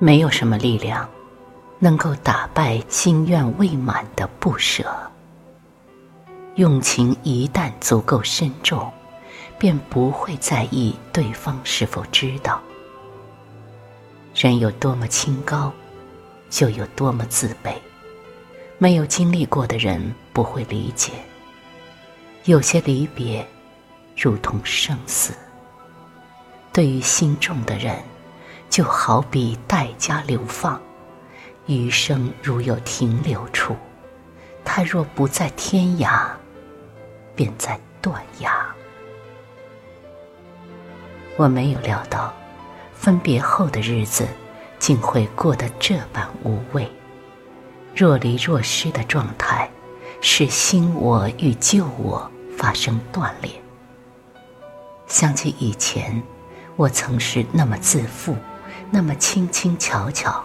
没有什么力量能够打败心愿未满的不舍。用情一旦足够深重，便不会在意对方是否知道。人有多么清高，就有多么自卑。没有经历过的人不会理解。有些离别，如同生死。对于心重的人，就好比代价流放，余生如有停留处。他若不在天涯，便在断崖。我没有料到，分别后的日子，竟会过得这般无味。若离若失的状态，使新我与旧我发生断裂。想起以前，我曾是那么自负，那么轻轻巧巧。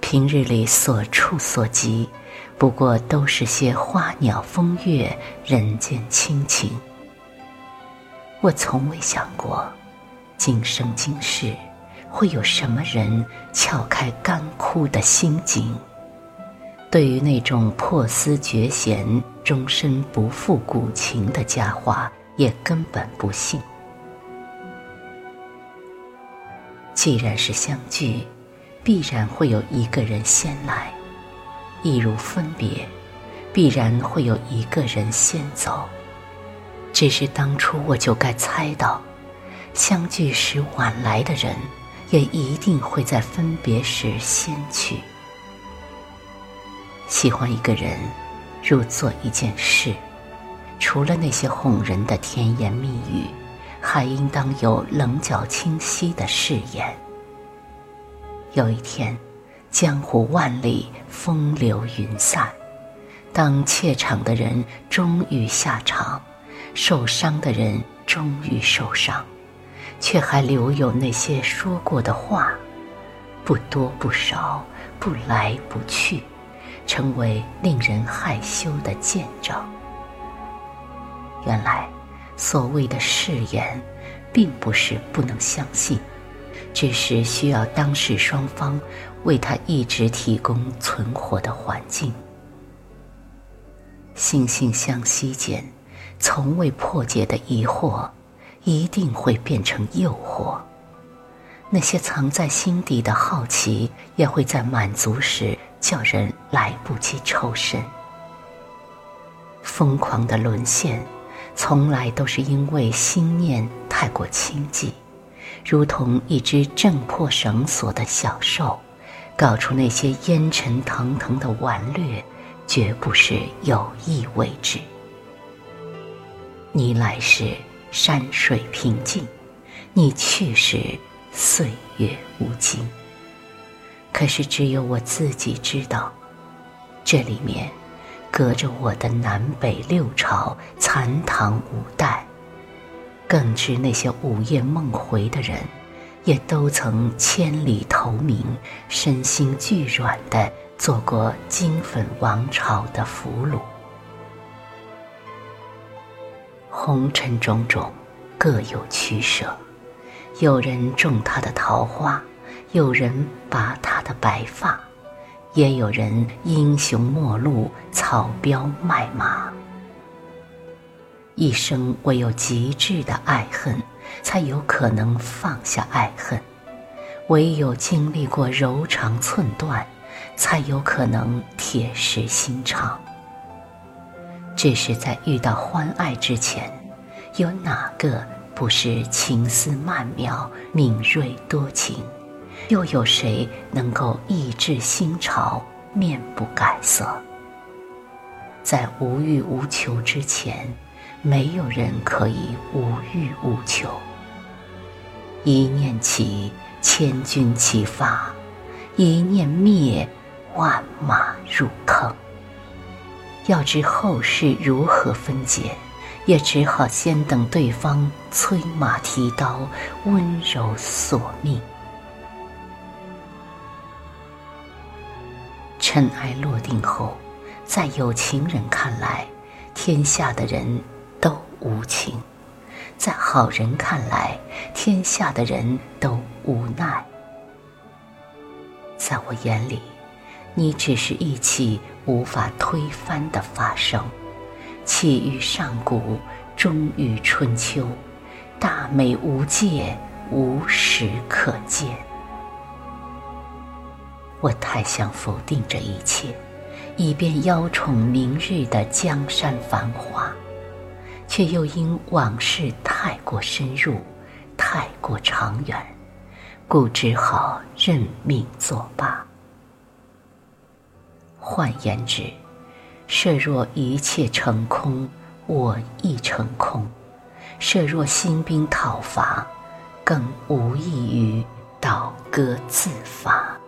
平日里所触所及，不过都是些花鸟风月、人间亲情。我从未想过，今生今世，会有什么人撬开干枯的心井。对于那种破丝绝弦、终身不复古琴的佳话，也根本不信。既然是相聚，必然会有一个人先来；亦如分别，必然会有一个人先走。只是当初我就该猜到，相聚时晚来的人，也一定会在分别时先去。喜欢一个人，如做一件事，除了那些哄人的甜言蜜语，还应当有棱角清晰的誓言。有一天，江湖万里，风流云散，当怯场的人终于下场，受伤的人终于受伤，却还留有那些说过的话，不多不少，不来不去。成为令人害羞的见证。原来，所谓的誓言，并不是不能相信，只是需要当事双方为他一直提供存活的环境。惺惺相惜间，从未破解的疑惑，一定会变成诱惑。那些藏在心底的好奇，也会在满足时。叫人来不及抽身。疯狂的沦陷，从来都是因为心念太过轻寂，如同一只挣破绳索的小兽，搞出那些烟尘腾腾的顽劣，绝不是有意为之。你来时山水平静，你去时岁月无尽。可是，只有我自己知道，这里面隔着我的南北六朝、残唐五代，更知那些午夜梦回的人，也都曾千里投明，身心俱软的做过金粉王朝的俘虏。红尘种种，各有取舍，有人种他的桃花。有人拔他的白发，也有人英雄末路，草标卖马。一生唯有极致的爱恨，才有可能放下爱恨；唯有经历过柔肠寸断，才有可能铁石心肠。只是在遇到欢爱之前，有哪个不是情思曼妙、敏锐多情？又有谁能够抑制心潮，面不改色？在无欲无求之前，没有人可以无欲无求。一念起，千钧齐发；一念灭，万马入坑。要知后事如何分解，也只好先等对方催马提刀，温柔索命。尘埃落定后，在有情人看来，天下的人都无情；在好人看来，天下的人都无奈。在我眼里，你只是一起无法推翻的发生，起于上古，终于春秋，大美无界，无时可见。我太想否定这一切，以便邀宠明日的江山繁华，却又因往事太过深入，太过长远。故只好认命作罢。换言之，设若一切成空，我亦成空；设若兴兵讨伐，更无异于倒戈自伐。